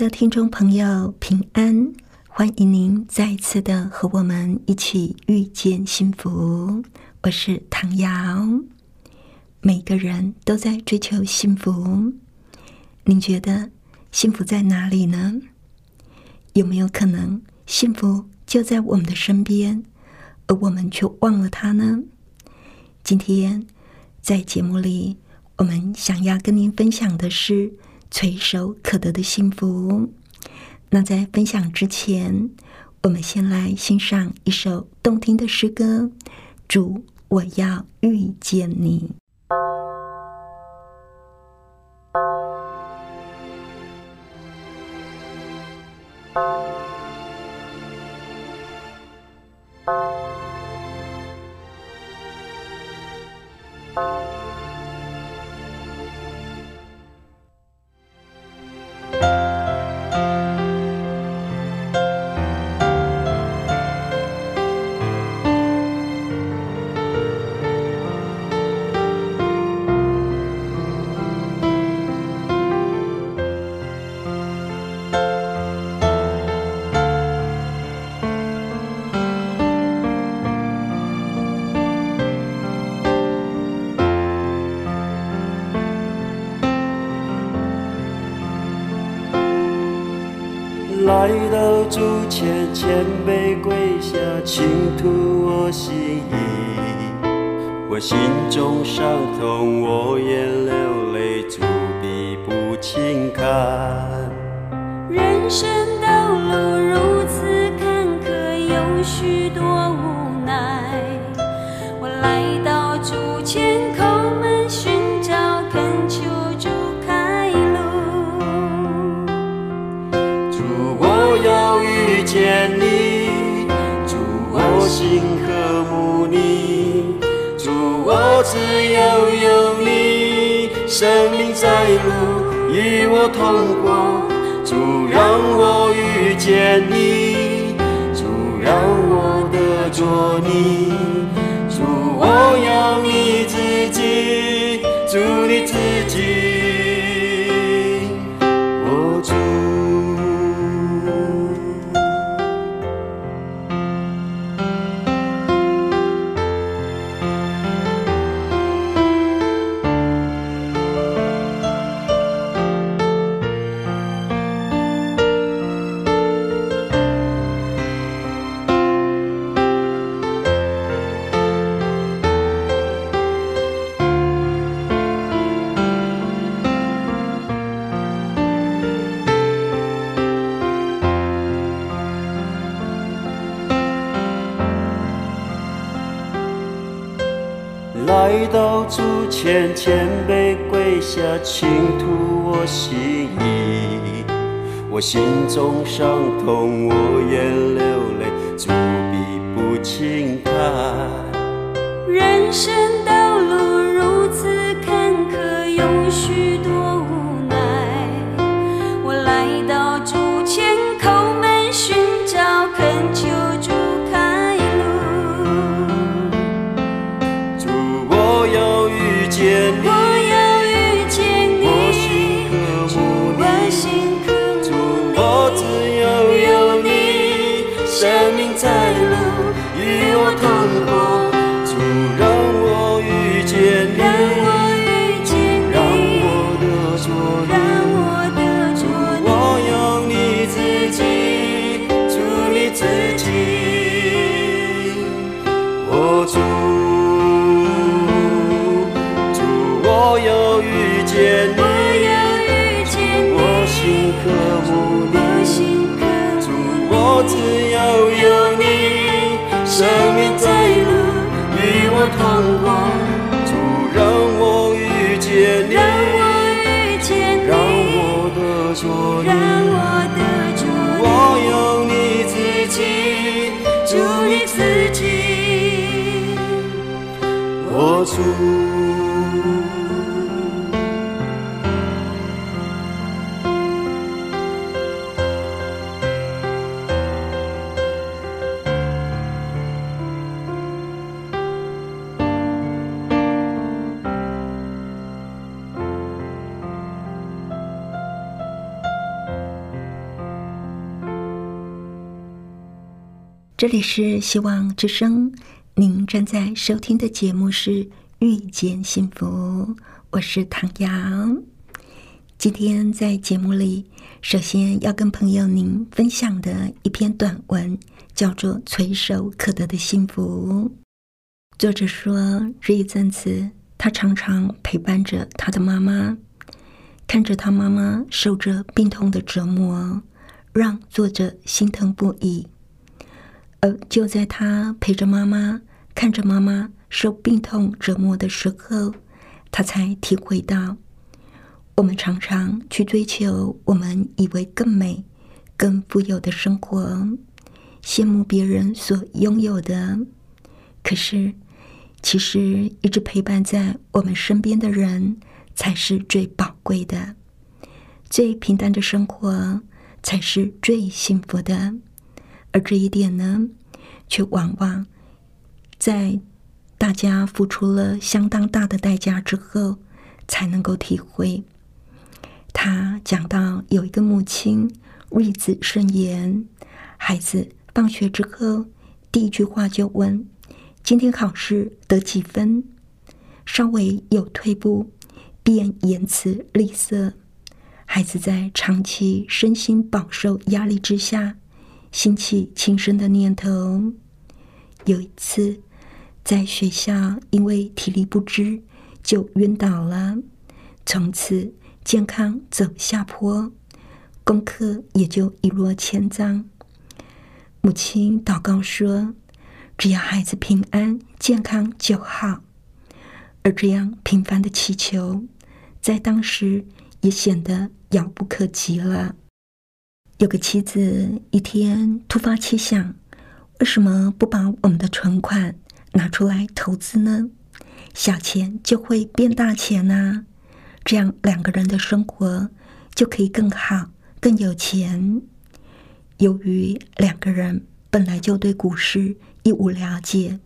的听众朋友，平安！欢迎您再次的和我们一起遇见幸福。我是唐瑶。每个人都在追求幸福，您觉得幸福在哪里呢？有没有可能幸福就在我们的身边，而我们却忘了它呢？今天在节目里，我们想要跟您分享的是。垂手可得的幸福。那在分享之前，我们先来欣赏一首动听的诗歌。主，我要遇见你。谦卑跪下，倾吐我心意。我心中伤痛，我眼泪，只要有你，生命在路与我同过。主，让我遇见你，主，让我得着你，主，我要你自己，主你自己，回到主前，谦卑跪下，倾吐我心意。我心中伤痛，我眼流泪，主必不轻看。人生道路如此这里是希望之声，您正在收听的节目是《遇见幸福》，我是唐瑶。今天在节目里，首先要跟朋友您分享的一篇短文，叫做《垂手可得的幸福》。作者说，这一阵子他常常陪伴着他的妈妈，看着他妈妈受着病痛的折磨，让作者心疼不已。而就在他陪着妈妈，看着妈妈受病痛折磨的时候，他才体会到，我们常常去追求我们以为更美、更富有的生活，羡慕别人所拥有的。可是，其实一直陪伴在我们身边的人，才是最宝贵的。最平淡的生活，才是最幸福的。而这一点呢，却往往在大家付出了相当大的代价之后，才能够体会。他讲到有一个母亲为子慎言，孩子放学之后第一句话就问：“今天考试得几分？”稍微有退步，便言辞吝啬。孩子在长期身心饱受压力之下。兴起轻生的念头。有一次，在学校因为体力不支就晕倒了，从此健康走下坡，功课也就一落千丈。母亲祷告说：“只要孩子平安健康就好。”而这样频繁的祈求，在当时也显得遥不可及了。有个妻子一天突发奇想，为什么不把我们的存款拿出来投资呢？小钱就会变大钱呐，这样两个人的生活就可以更好、更有钱。由于两个人本来就对股市一无了解，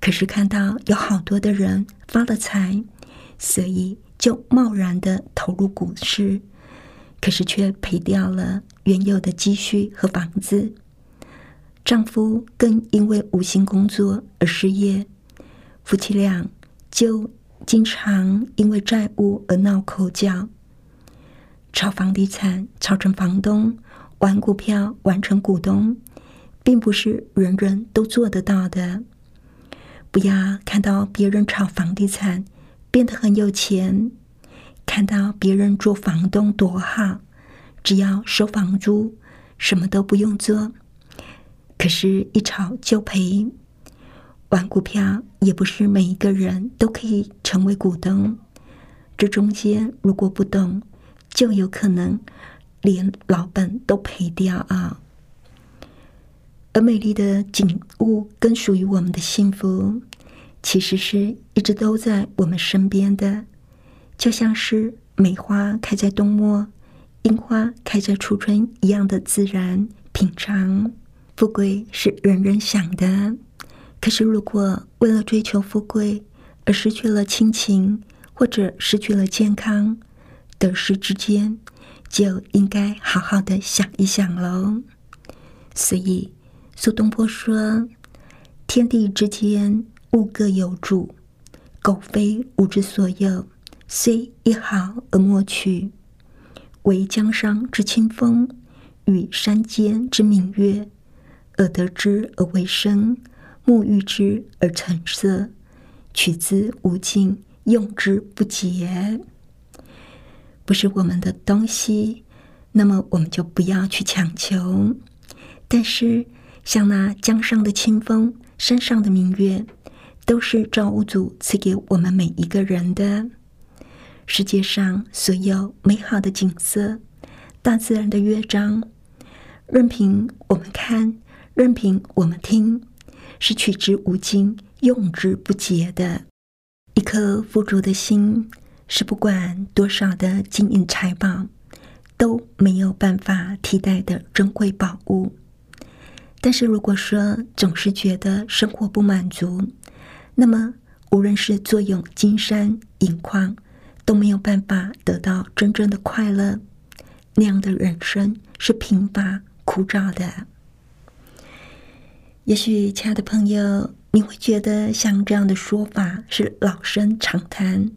可是看到有好多的人发了财，所以就贸然的投入股市。可是却赔掉了原有的积蓄和房子，丈夫更因为无心工作而失业，夫妻俩就经常因为债务而闹口角。炒房地产炒成房东，玩股票玩成股东，并不是人人都做得到的。不要看到别人炒房地产变得很有钱。看到别人做房东多好，只要收房租，什么都不用做。可是，一炒就赔。玩股票也不是每一个人都可以成为股东，这中间如果不懂，就有可能连老本都赔掉啊。而美丽的景物跟属于我们的幸福，其实是一直都在我们身边的。就像是梅花开在冬末，樱花开在初春一样的自然品尝。富贵是人人想的，可是如果为了追求富贵而失去了亲情，或者失去了健康，得失之间就应该好好的想一想喽。所以苏东坡说：“天地之间，物各有主，苟非吾之所有。”虽一毫而莫取，惟江上之清风，与山间之明月，而得之而为声，沐浴之而成色，取之无尽，用之不竭。不是我们的东西，那么我们就不要去强求。但是，像那江上的清风，山上的明月，都是造物主赐给我们每一个人的。世界上所有美好的景色，大自然的乐章，任凭我们看，任凭我们听，是取之无尽、用之不竭的。一颗富足的心，是不管多少的金银财宝都没有办法替代的珍贵宝物。但是，如果说总是觉得生活不满足，那么无论是坐拥金山银矿，都没有办法得到真正的快乐。那样的人生是贫乏枯燥的。也许，亲爱的朋友，你会觉得像这样的说法是老生常谈，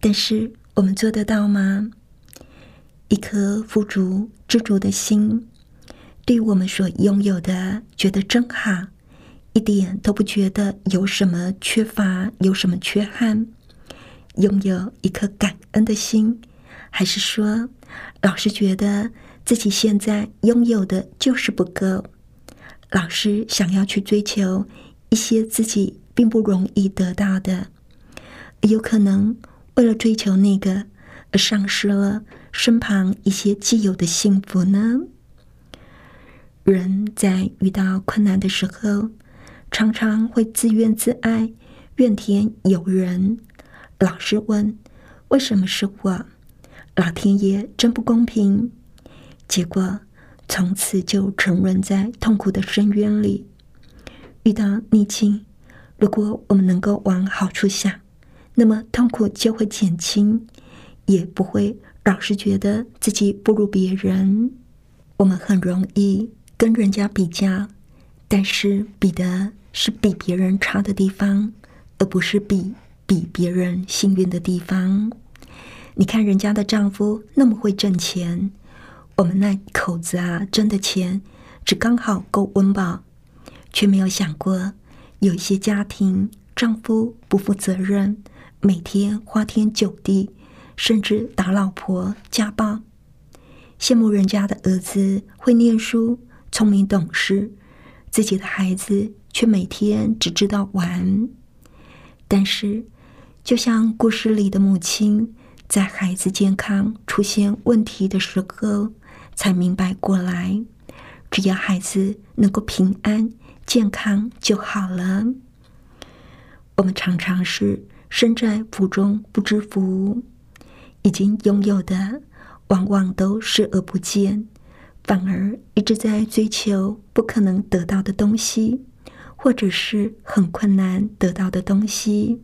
但是我们做得到吗？一颗富足知足的心，对我们所拥有的觉得真好，一点都不觉得有什么缺乏，有什么缺憾。拥有一颗感恩的心，还是说老是觉得自己现在拥有的就是不够？老是想要去追求一些自己并不容易得到的，有可能为了追求那个而丧失了身旁一些既有的幸福呢？人在遇到困难的时候，常常会自怨自艾，怨天尤人，老师问为什么是我？老天爷真不公平！结果。从此就沉沦在痛苦的深渊里。遇到逆境，如果我们能够往好处想，那么痛苦就会减轻，也不会老是觉得自己不如别人。我们很容易跟人家比较，但是比的是比别人差的地方，而不是比比别人幸运的地方。你看人家的丈夫那么会挣钱。我们那口子啊，挣的钱只刚好够温饱，却没有想过有一些家庭丈夫不负责任，每天花天酒地，甚至打老婆、家暴。羡慕人家的儿子会念书、聪明懂事，自己的孩子却每天只知道玩。但是，就像故事里的母亲，在孩子健康出现问题的时候。才明白过来，只要孩子能够平安健康就好了。我们常常是身在福中不知福，已经拥有的往往都视而不见，反而一直在追求不可能得到的东西，或者是很困难得到的东西。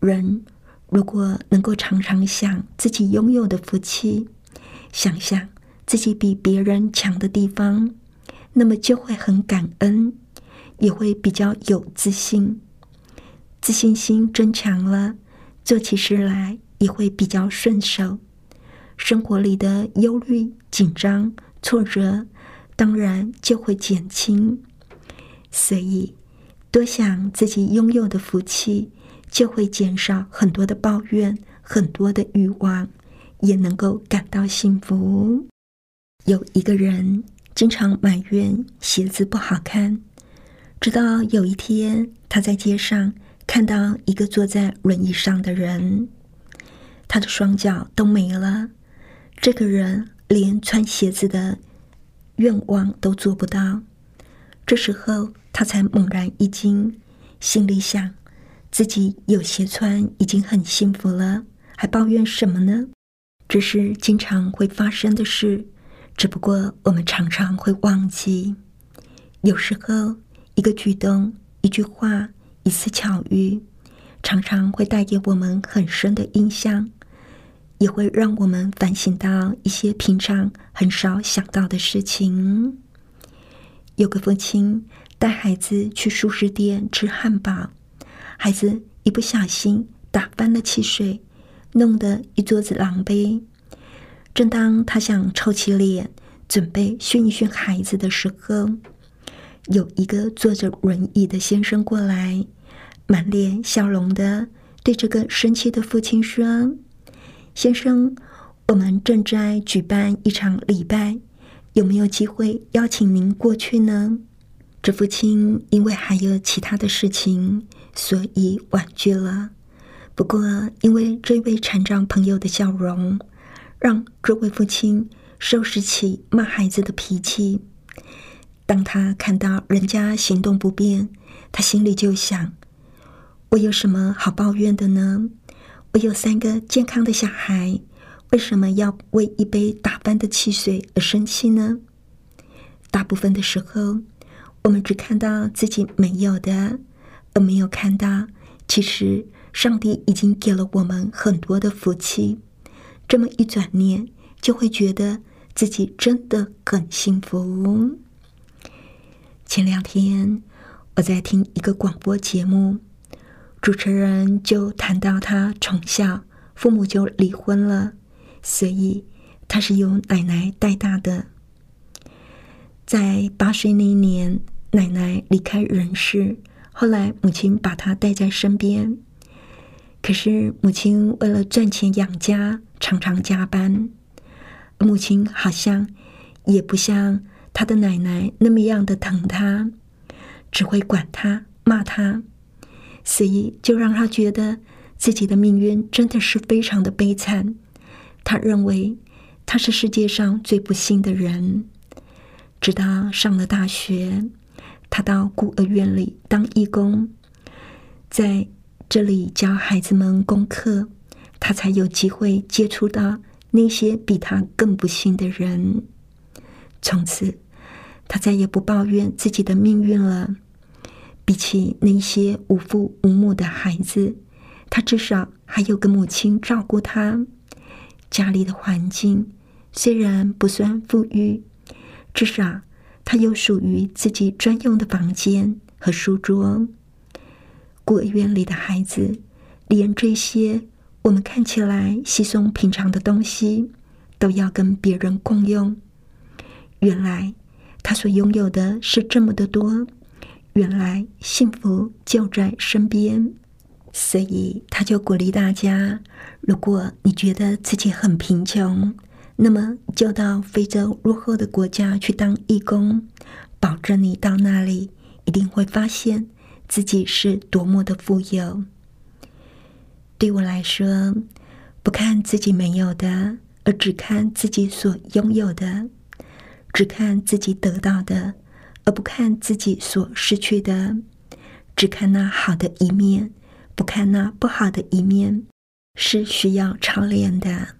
人如果能够常常想自己拥有的福气，想想。自己比别人强的地方，那么就会很感恩，也会比较有自信。自信心增强了，做起事来也会比较顺手。生活里的忧虑、紧张、挫折，当然就会减轻。所以，多想自己拥有的福气，就会减少很多的抱怨，很多的欲望，也能够感到幸福。有一个人经常埋怨鞋子不好看，直到有一天，他在街上看到一个坐在轮椅上的人，他的双脚都没了。这个人连穿鞋子的愿望都做不到。这时候，他才猛然一惊，心里想：自己有鞋穿已经很幸福了，还抱怨什么呢？这是经常会发生的事。只不过我们常常会忘记，有时候一个举动、一句话、一次巧遇，常常会带给我们很深的印象，也会让我们反省到一些平常很少想到的事情。有个父亲带孩子去素食店吃汉堡，孩子一不小心打翻了汽水，弄得一桌子狼狈。正当他想臭起脸，准备训一训孩子的时候，有一个坐着轮椅的先生过来，满脸笑容的对这个生气的父亲说：“先生，我们正在举办一场礼拜，有没有机会邀请您过去呢？”这父亲因为还有其他的事情，所以婉拒了。不过，因为这位残障朋友的笑容。让这位父亲收拾起骂孩子的脾气。当他看到人家行动不便，他心里就想：我有什么好抱怨的呢？我有三个健康的小孩，为什么要为一杯打翻的汽水而生气呢？大部分的时候，我们只看到自己没有的，而没有看到，其实上帝已经给了我们很多的福气。这么一转念，就会觉得自己真的很幸福。前两天我在听一个广播节目，主持人就谈到他从小父母就离婚了，所以他是由奶奶带大的。在八岁那一年，奶奶离开人世，后来母亲把他带在身边。可是母亲为了赚钱养家，常常加班。母亲好像也不像他的奶奶那么样的疼他，只会管他、骂他，所以就让他觉得自己的命运真的是非常的悲惨。他认为他是世界上最不幸的人。直到上了大学，他到孤儿院里当义工，在这里教孩子们功课，他才有机会接触到那些比他更不幸的人。从此，他再也不抱怨自己的命运了。比起那些无父无母的孩子，他至少还有个母亲照顾他。家里的环境虽然不算富裕。至少，他有属于自己专用的房间和书桌。孤儿院里的孩子，连这些我们看起来稀松平常的东西，都要跟别人共用。原来，他所拥有的是这么的多。原来，幸福就在身边。所以，他就鼓励大家：如果你觉得自己很贫穷，那么就到非洲落后的国家去当义工，保证你到那里一定会发现自己是多么的富有。对我来说，不看自己没有的，而只看自己所拥有的；只看自己得到的，而不看自己所失去的；只看那好的一面，不看那不好的一面，是需要操练的。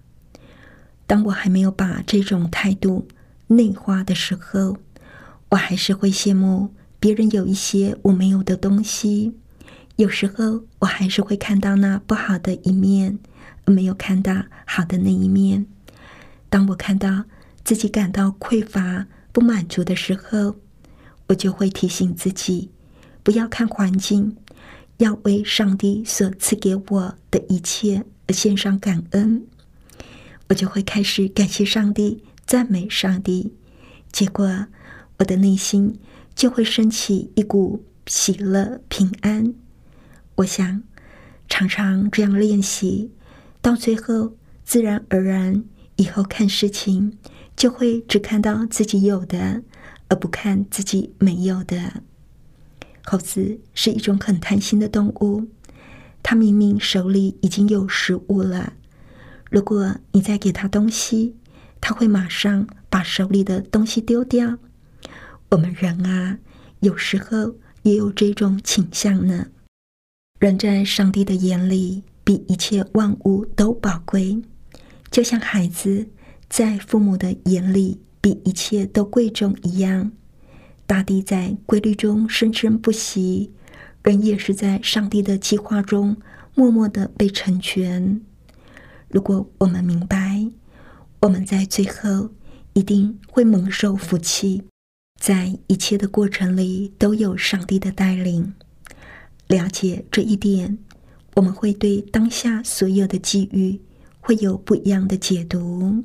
当我还没有把这种态度内化的时候，我还是会羡慕别人有一些我没有的东西。有时候，我还是会看到那不好的一面，没有看到好的那一面。当我看到自己感到匮乏、不满足的时候，我就会提醒自己，不要看环境，要为上帝所赐给我的一切而献上感恩。我就会开始感谢上帝，赞美上帝，结果我的内心就会升起一股喜乐、平安。我想常常这样练习，到最后自然而然，以后看事情就会只看到自己有的，而不看自己没有的。猴子是一种很贪心的动物，它明明手里已经有食物了。如果你再给他东西，他会马上把手里的东西丢掉。我们人啊，有时候也有这种倾向呢。人在上帝的眼里，比一切万物都宝贵，就像孩子在父母的眼里比一切都贵重一样。大地在规律中生生不息，人也是在上帝的计划中默默的被成全。如果我们明白，我们在最后一定会蒙受福气，在一切的过程里都有上帝的带领。了解这一点，我们会对当下所有的际遇会有不一样的解读。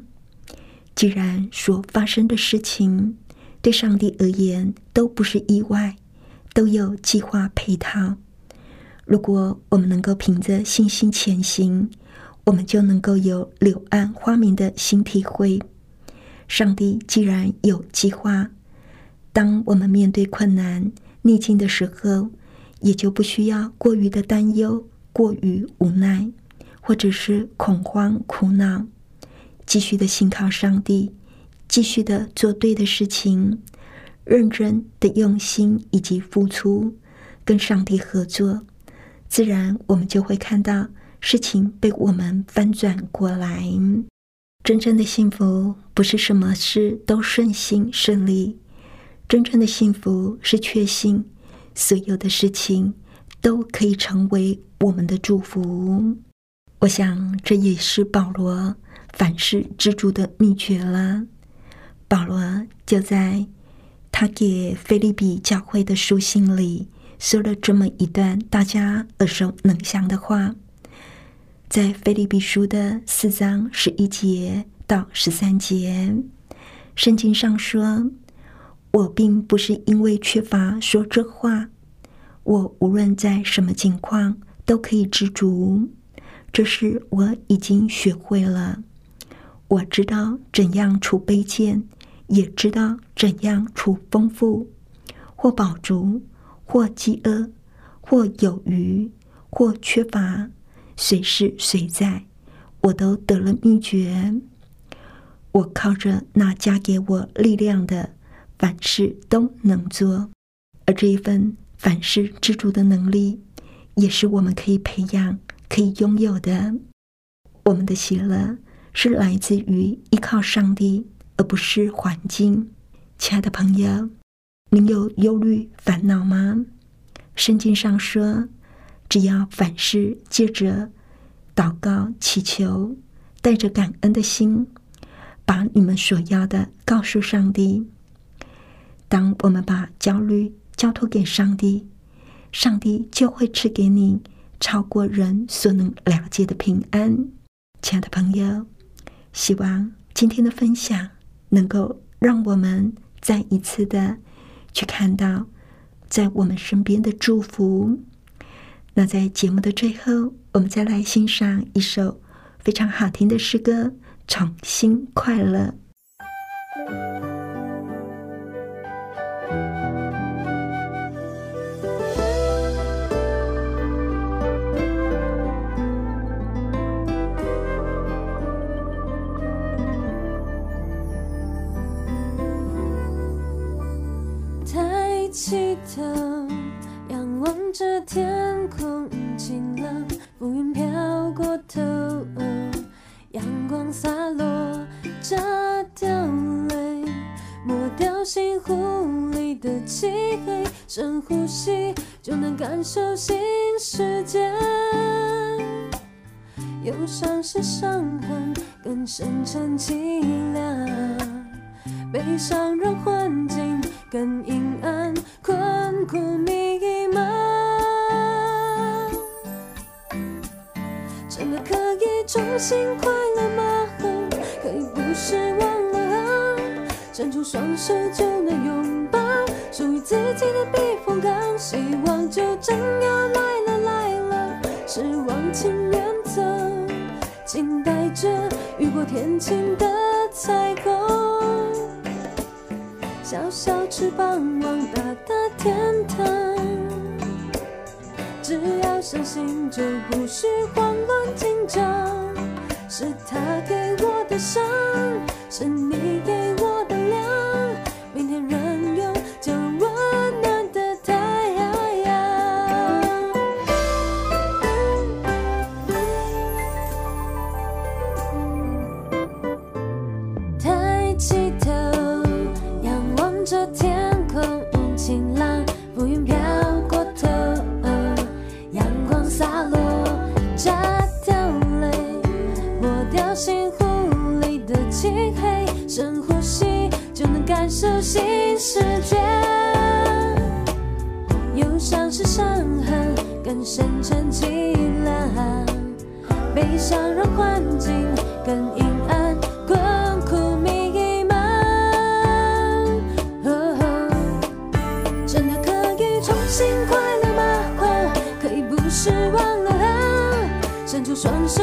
既然所发生的事情对上帝而言都不是意外，都有计划配套，如果我们能够凭着信心前行。我们就能够有柳暗花明的新体会。上帝既然有计划，当我们面对困难逆境的时候，也就不需要过于的担忧、过于无奈，或者是恐慌、苦恼。继续的信靠上帝，继续的做对的事情，认真的用心以及付出，跟上帝合作。自然我们就会看到事情被我们翻转过来。真正的幸福不是什么事都顺心顺利，真正的幸福是确信所有的事情都可以成为我们的祝福。我想这也是保罗凡事知足的秘诀了。保罗就在他给菲利比教会的书信里说了这么一段大家耳熟能详的话。在菲利比书的四章十一节到十三节，圣经上说：“我并不是因为缺乏说这话，我无论在什么境况都可以知足，这是我已经学会了。我知道怎样除卑贱，也知道怎样除丰富，或饱足，或饥饿，或有余，或缺乏。”谁是谁在，我都得了秘诀。我靠着那加给我力量的，凡事都能做。而这一份凡事知足的能力，也是我们可以培养、可以拥有的。我们的喜乐是来自于依靠上帝，而不是环境。亲爱的朋友，您有忧虑、烦恼吗？圣经上说。只要凡事借着祷告、祈求，带着感恩的心，把你们所要的告诉上帝。当我们把焦虑交托给上帝，上帝就会赐给你超过人所能了解的平安。亲爱的朋友，希望今天的分享能够让我们再一次的去看到在我们身边的祝福。那在节目的最后，我们再来欣赏一首非常好听的诗歌《重新快乐》。抬起头。望着天空晴朗，浮云飘过头，阳光洒落，炸掉泪，抹掉心湖里的漆黑，深呼吸就能感受新世界。忧伤是伤痕，更深沉凄凉，悲伤让环境更阴暗，困苦迷重新快乐吗？可以不失望了。伸出双手就能拥抱属于自己的避风港。希望就真要来了来了，失望请远走，静待着雨过天晴的彩虹。小小翅膀往大大天堂。只要相信，就不需慌乱紧张。是他给我的伤，是你给恨，更深沉凄凉。悲伤让环境更阴暗，困苦迷茫。真的可以重新快乐吗？可以不失望了啊？伸出双手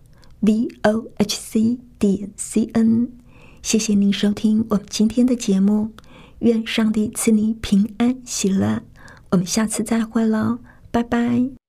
v o h c 点 c n。谢谢您收听我们今天的节目，愿上帝赐你平安喜乐。我们下次再会喽，拜拜。